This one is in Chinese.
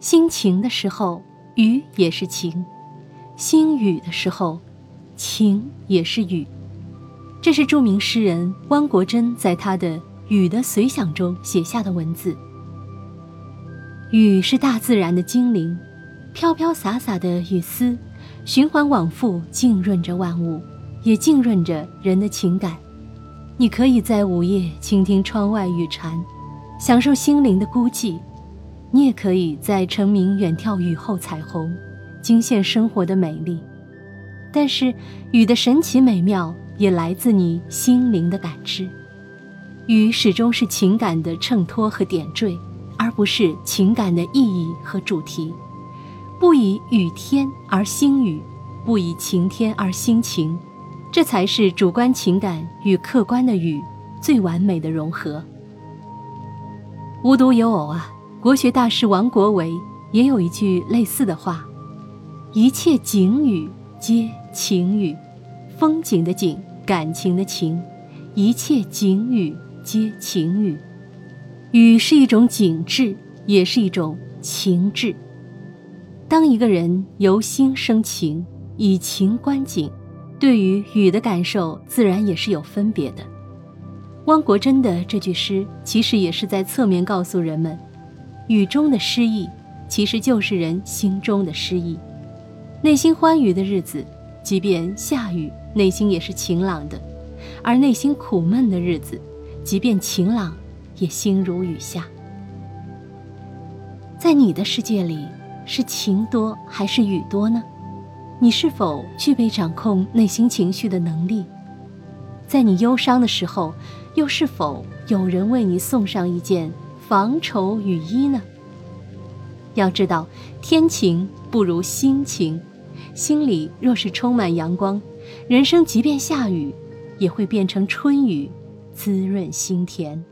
心晴的时候，雨也是晴；心雨的时候，晴也是雨。这是著名诗人汪国真在他的《雨的随想》中写下的文字。雨是大自然的精灵，飘飘洒洒的雨丝，循环往复，浸润着万物，也浸润着人的情感。你可以在午夜倾听窗外雨蝉，享受心灵的孤寂；你也可以在晨明远眺雨后彩虹，惊现生活的美丽。但是，雨的神奇美妙。也来自你心灵的感知，雨始终是情感的衬托和点缀，而不是情感的意义和主题。不以雨天而兴雨，不以晴天而兴晴，这才是主观情感与客观的雨最完美的融合。无独有偶啊，国学大师王国维也有一句类似的话：“一切景语皆情语。”风景的景，感情的情，一切景语皆情语。雨是一种景致，也是一种情致。当一个人由心生情，以情观景，对于雨的感受自然也是有分别的。汪国真的这句诗，其实也是在侧面告诉人们，雨中的诗意，其实就是人心中的诗意。内心欢愉的日子，即便下雨。内心也是晴朗的，而内心苦闷的日子，即便晴朗，也心如雨下。在你的世界里，是晴多还是雨多呢？你是否具备掌控内心情绪的能力？在你忧伤的时候，又是否有人为你送上一件防愁雨衣呢？要知道，天晴不如心晴，心里若是充满阳光。人生即便下雨，也会变成春雨，滋润心田。